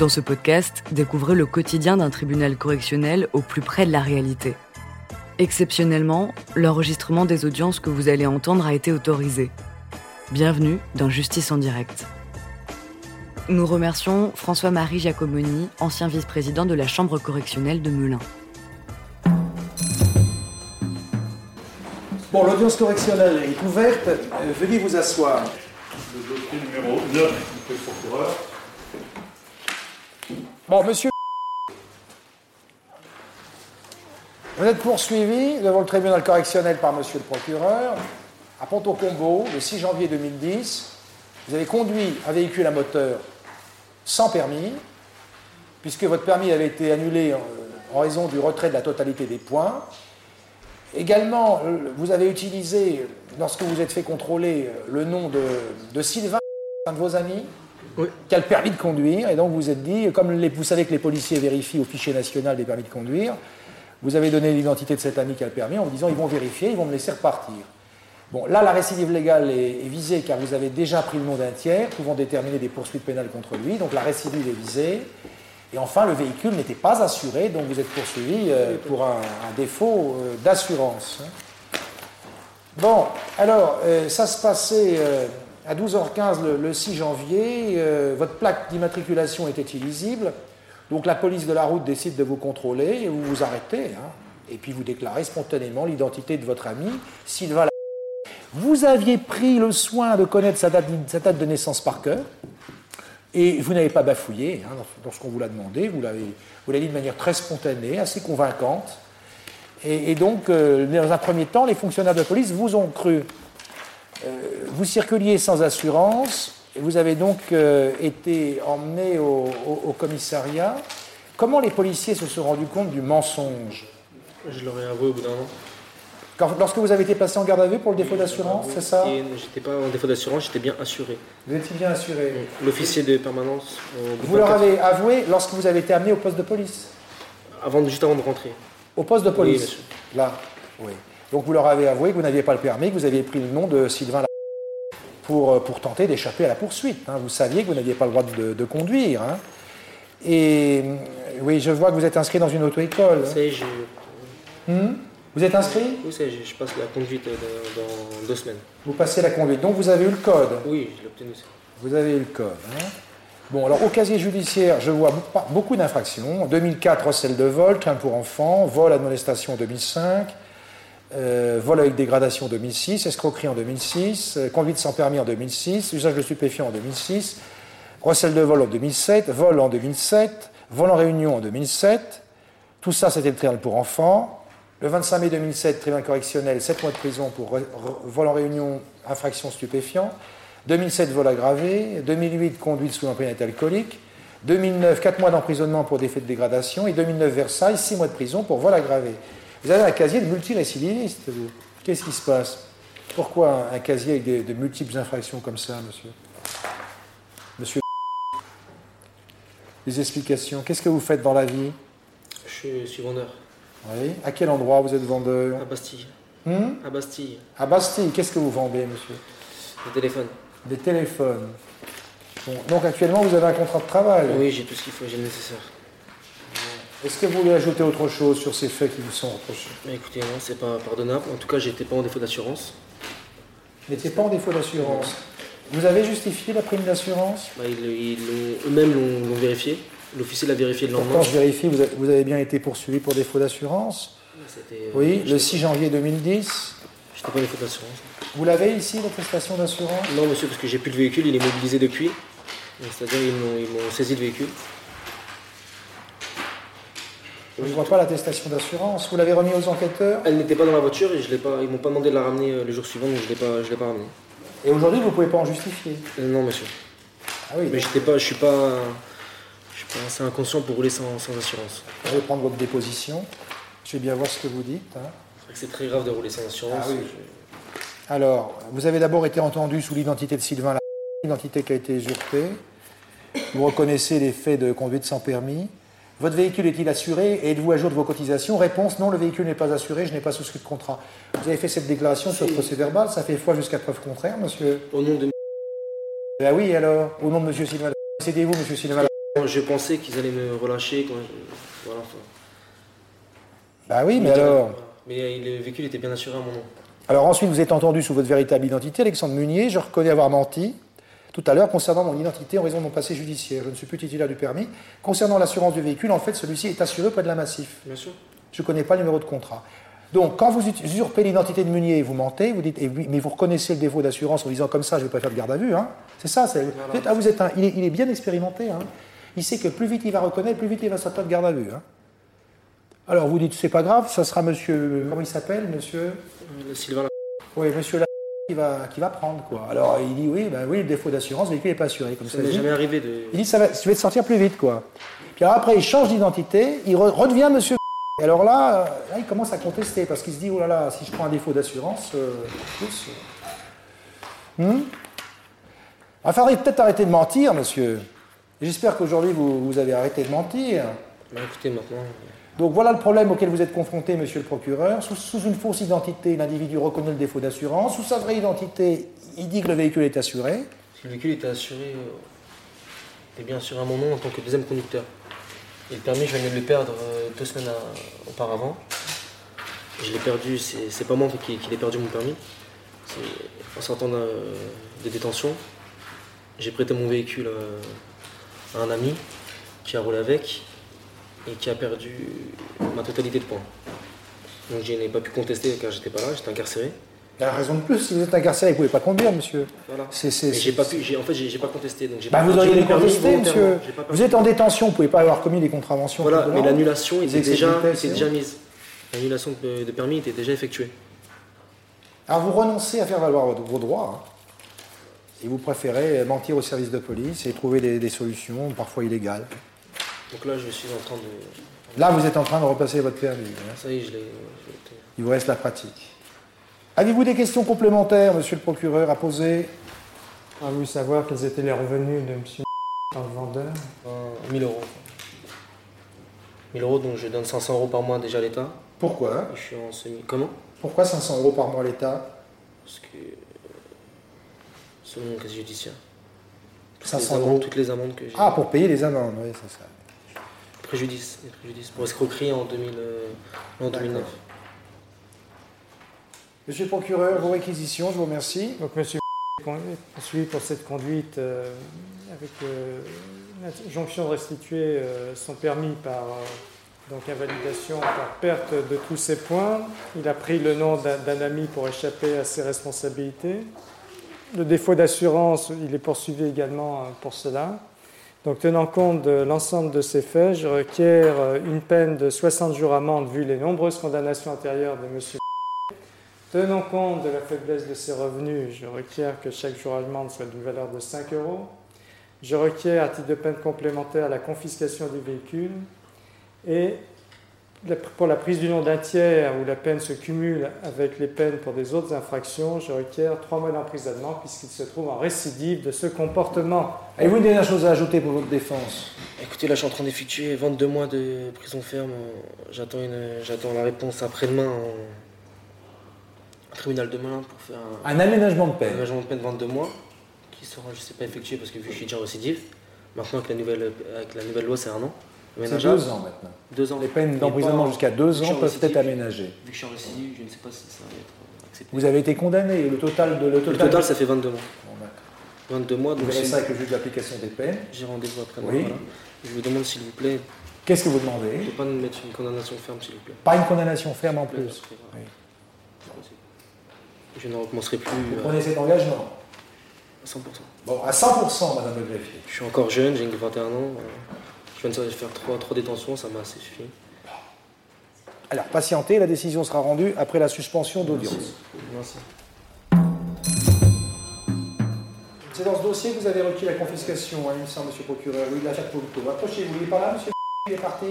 Dans ce podcast, découvrez le quotidien d'un tribunal correctionnel au plus près de la réalité. Exceptionnellement, l'enregistrement des audiences que vous allez entendre a été autorisé. Bienvenue dans Justice en direct. Nous remercions François-Marie Giacomoni, ancien vice-président de la Chambre correctionnelle de Melun. Bon, l'audience correctionnelle est ouverte. Euh, veuillez vous asseoir. Le dossier numéro 9 du procureur. Bon, monsieur. Vous êtes poursuivi devant le tribunal correctionnel par monsieur le procureur à Pont-au-Combo le 6 janvier 2010. Vous avez conduit un véhicule à moteur sans permis, puisque votre permis avait été annulé en, en raison du retrait de la totalité des points. Également, euh, vous avez utilisé, lorsque vous êtes fait contrôler, euh, le nom de Sylvain, un de vos amis, qui a le permis de conduire, et donc vous vous êtes dit, comme les- vous savez que les policiers vérifient au fichier national des permis de conduire, vous avez donné l'identité de cet ami qui a le permis en vous disant, ils vont vérifier, ils vont me laisser repartir. Bon, là, la récidive légale est, est visée car vous avez déjà pris le nom d'un tiers pouvant déterminer des poursuites pénales contre lui, donc la récidive est visée. Et enfin, le véhicule n'était pas assuré, donc vous êtes poursuivi euh, pour un, un défaut euh, d'assurance. Bon, alors, euh, ça se passait à 12h15 le, le 6 janvier. euh, votre plaque d'immatriculation était illisible. Donc la police de la route décide de vous contrôler et vous vous arrêtez. hein. et puis vous déclarez spontanément l'identité de votre ami, Sylvain. Vous aviez pris le soin de connaître sa date, de naissance par cœur. Et vous n'avez pas bafouillé hein, dans, ce qu'on vous l'a demandé. Vous l'avez dit de manière très spontanée, assez convaincante. Et, et donc, euh, dans un premier temps, les fonctionnaires de police vous ont cru. Euh, vous circuliez sans assurance, et vous avez donc euh, été emmené au, au- au commissariat. Comment les policiers se sont rendus compte du mensonge? Je l'aurais avoué au bout d'un an. Quand- Lorsque vous avez été placé en garde à vue pour le défaut d'assurance, c'est ça? J'étais pas en défaut d'assurance, j'étais bien assuré. Vous étiez bien assuré. L'officier de permanence. bout Vous leur 24 avez avoué lorsque vous avez été amené au poste de police? Avant, juste avant de rentrer. Au poste de police. Là, oui. Donc vous leur avez avoué que vous n'aviez pas le permis, que vous aviez pris le nom de Sylvain pour, euh, pour tenter d'échapper à la poursuite. hein. Vous saviez que vous n'aviez pas le droit de, de conduire. hein. Et euh, oui, je vois que vous êtes inscrit dans une auto-école. J'ai- Hmm? Vous êtes inscrit? Oui, est, je passe la conduite euh, dans, dans deux semaines. Vous passez la conduite. Donc vous avez eu le code? Oui, je l'ai obtenu. ça. Vous avez eu le code. hein. Bon, alors au casier judiciaire, je vois beaucoup- d'infractions. En 2004, recel de vol, crime pour enfants, vol, admonestation en 2005, euh, vol avec dégradation en 2006, escroquerie en 2006, euh, conduite sans permis en 2006, usage de stupéfiants en 2006, recel de vol en 2007, vol en 2007, vol en réunion en 2007. Tout ça, c'était le tribunal pour enfants. Le 25 mai 2007, tribunal correctionnel, 7 mois de prison pour vol en réunion, infraction stupéfiant. 2007, vol aggravé. 2008, conduite sous imprégnité alcoolique. 2009, 4 mois d'emprisonnement pour défaut de dégradation. Et 2009, Versailles, 6 mois de prison pour vol aggravé. Vous avez un casier de multirécidiviste, vous. Qu'est-ce qui se passe? Pourquoi un casier avec des- de multiples infractions comme ça, monsieur? Monsieur Des explications. Qu'est-ce que vous faites dans la vie? Je suis vendeur. Oui. À quel endroit vous êtes vendeur? À Bastille. Hmm? À Bastille. À Bastille, qu'est-ce que vous vendez, monsieur? Le téléphone. Des téléphones. Bon, donc actuellement, vous avez un contrat de travail? Oui, j'ai tout ce qu'il faut, j'ai le nécessaire. Est-ce que vous voulez ajouter autre chose sur ces faits qui vous sont reprochés? Écoutez, non, c'est pas pardonnable. En tout cas, j'étais pas en défaut d'assurance. Vous n'étiez pas en défaut d'assurance. Vous avez justifié la prime d'assurance? Bah, ils ils l'ont- eux-mêmes l'ont vérifié. L'officier l'a vérifié le lendemain. Pourtant, je vérifie, vous avez, vous avez bien été poursuivi pour défaut d'assurance? Euh, Oui, le j'étais- 6 janvier 2010. J'étais pas en défaut d'assurance. Vous l'avez ici, l'attestation d'assurance? Non, monsieur, parce que j'ai plus le véhicule, il est mobilisé depuis. C'est-à-dire, ils m'ont- ils m'ont saisi le véhicule. Je ne vois pas l'attestation d'assurance. Vous l'avez remis aux enquêteurs? Elle n'était pas dans la voiture et je l'ai pas, ils m'ont pas demandé de la ramener euh, le jour suivant, donc je l'ai pas, je l'ai pas ramenée. Et aujourd'hui, vous ne pouvez pas en justifier? Euh, non, monsieur. Ah oui, Mais j'étais pas, je suis pas, je suis pas assez inconscient pour rouler sans, sans assurance. je vais prendre votre déposition. Je vais bien voir ce que vous dites. hein. C'est vrai que c'est très grave de rouler sans assurance. Ah oui. Je- Alors, vous avez d'abord été entendu sous l'identité de Sylvain La l'identité qui a été usurpée. Vous reconnaissez les faits de conduite sans permis. Votre véhicule est-il assuré? Et êtes-vous à jour de vos cotisations? Réponse non, le véhicule n'est pas assuré, je n'ai pas souscrit de contrat. Vous avez fait cette déclaration sur le procès verbal, ça fait foi jusqu'à preuve contraire, monsieur? Au nom de Ben oui, alors, au nom de monsieur Sylvain La- C'était vous, monsieur Sylvain Je pensais qu'ils allaient me relâcher. Quand voilà, enfin. Bah oui, mais alors? Mais le véhicule était bien assuré à mon nom. Alors ensuite, vous êtes entendu sous votre véritable identité, Alexandre Munier. Je reconnais avoir menti tout à l'heure concernant mon identité en raison de mon passé judiciaire. Je ne suis plus titulaire du permis. Concernant l'assurance du véhicule, en fait, celui-ci est assuré auprès de la Massif. Bien sûr. Je ne connais pas le numéro de contrat. Donc, quand vous usurpez l'identité de Munier et vous mentez, vous dites, mais vous reconnaissez le défaut d'assurance en disant comme ça, je ne vais pas faire de garde à vue. Hein. C'est ça. Ah, vous êtes il, est, bien expérimenté. Hein. Il sait que plus vite il va reconnaître, plus vite il va sortir de garde à vue. Hein. Alors vous dites, c'est pas grave, ça sera monsieur. Comment il s'appelle, monsieur? Euh, Sylvain. Oui, monsieur. Qui va, qui va prendre, quoi. Alors il dit, oui, ben oui, le défaut d'assurance, le véhicule n'est pas assuré. Comme ça, n'est jamais arrivé de. Il dit, ça va, je vais te sortir plus vite, quoi. Puis alors après, il change d'identité, il redevient monsieur. Et alors là, là, il commence à contester, parce qu'il se dit, oh là là, si je prends un défaut d'assurance, euh, plus. Euh, hmm il faudrait peut-être arrêter de mentir, monsieur. J'espère qu'aujourd'hui, vous, vous avez arrêté de mentir. Bah, écoutez, maintenant. Donc voilà le problème auquel vous êtes confronté, monsieur le procureur. Sous, une fausse identité, l'individu reconnaît le défaut d'assurance. Sous sa vraie identité, il dit que le véhicule est assuré. Si le véhicule était assuré, euh, bien sûr à mon nom en tant que deuxième conducteur. Et le permis, je venais de le perdre euh, deux semaines auparavant. Je l'ai perdu, c'est pas moi qui, l'ai perdu mon permis. En sortant de détention, j'ai prêté mon véhicule à un ami qui a roulé avec et qui a perdu ma totalité de points. Donc je n'ai pas pu contester car j'étais pas là, j'étais incarcéré. La raison de plus, si vous êtes incarcéré, vous ne pouvez pas conduire, monsieur. Voilà. J'ai pas pu, en fait, j'ai pas contesté. Donc bah, vous auriez contesté, monsieur. Vous êtes en détention, vous ne pouvez pas avoir commis des contraventions. Voilà, mais l'annulation était, déjà, déjà mise. L'annulation de, permis était déjà effectuée. Alors vous renoncez à faire valoir vos droits. Hein. Et vous préférez mentir au service de police et trouver des solutions, parfois illégales. Donc là, je suis en train de. Là, vous êtes en train de repasser votre permis. Hein. Ça y est, je l'ai. Il vous reste la pratique. Avez-vous des questions complémentaires, monsieur le procureur, à poser? A vous savoir quels étaient les revenus de monsieur dans le vendeur 1000 euros. 1000 euros, donc je donne 500 euros par mois déjà à l'État. Pourquoi? Je suis en semi. Comment? Pourquoi 500 euros par mois à l'État? Parce que. Selon mon casier judiciaire. 500 euros Toutes les amendes que j'ai. Ah, pour payer les amendes, oui, c'est ça préjudice, pour escroquerie en, 2000, euh, en 2009. Monsieur le procureur, vos réquisitions, je vous remercie. Donc, monsieur poursuivi pour cette conduite euh, avec euh, l'injonction de restituer son permis par donc invalidation par perte de tous ses points. Il a pris le nom d'un ami pour échapper à ses responsabilités. Le défaut d'assurance, il est poursuivi également pour cela. Donc, tenant compte de l'ensemble de ces faits, je requiers euh, une peine de 60 jours amende vu les nombreuses condamnations antérieures de M. Tenant compte de la faiblesse de ses revenus, je requiers que chaque jour amende soit d'une valeur de 5 euros. Je requiers, à titre de peine complémentaire, la confiscation du véhicule et pour la prise du nom d'un tiers où la peine se cumule avec les peines pour des autres infractions, je requiers trois mois d'emprisonnement puisqu'il se trouve en récidive de ce comportement. Avez-vous une dernière chose à ajouter pour votre défense? Écoutez, là je suis en train d'effectuer 22 mois de prison ferme. J'attends, la réponse après-demain en tribunal de Melun pour faire un, aménagement de peine. Un aménagement de peine 22 mois qui sera, je ne sais pas, effectué parce que vu que je suis déjà récidive. Maintenant avec la nouvelle, avec la nouvelle loi c'est un an. C'est deux ans maintenant. Deux ans. Les peines d'emprisonnement jusqu'à deux ans peuvent être aménagées. Vu que je suis récidive, je ne sais pas si ça va être accepté. Vous avez été condamné. Le total de le total, ça fait 22 mois. 22 mois. Donc vous verrez ça avec le juge d'application des peines. J'ai rendez-vous après. Oui. Je vous demande s'il vous plaît. Qu'est-ce que vous demandez Je ne pas me mettre une condamnation ferme, s'il vous plaît. Pas une condamnation ferme en plus. Oui. Je ne recommencerai plus. Vous prenez cet engagement À 100%. Bon, à 100%, Madame le greffier. Je suis encore jeune, j'ai 21 ans. Je viens de faire trois, trois détentions, ça m'a assez suffi. Alors, patientez, la décision sera rendue après la suspension d'audience. Merci. C'est dans ce dossier que vous avez requis la confiscation, hein, il me semble, monsieur le procureur. Oui, la Pouto. Approchez-vous, il n'est pas là, monsieur Il est parti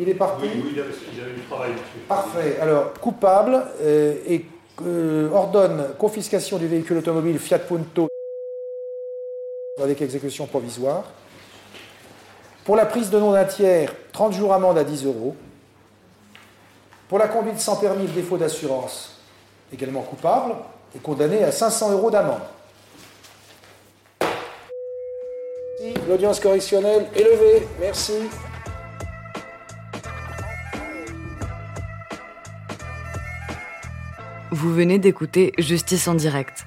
Il est parti Oui, oui il, avait, du travail. Parfait. Alors, coupable euh, et euh, ordonne confiscation du véhicule automobile Fiat Punto avec exécution provisoire. Pour la prise de nom d'un tiers, 30 jours amende à 10 euros. Pour la conduite sans permis de défaut d'assurance, également coupable, et condamné à 500 euros d'amende. L'audience correctionnelle est levée. Merci. Vous venez d'écouter Justice en direct.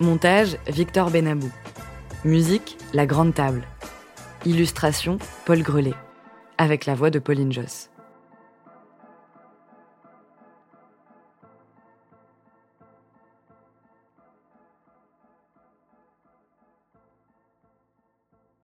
Montage Victor Benabou. Musique La Grande Table. Illustration Paul Grelet. Avec la voix de Pauline Joss.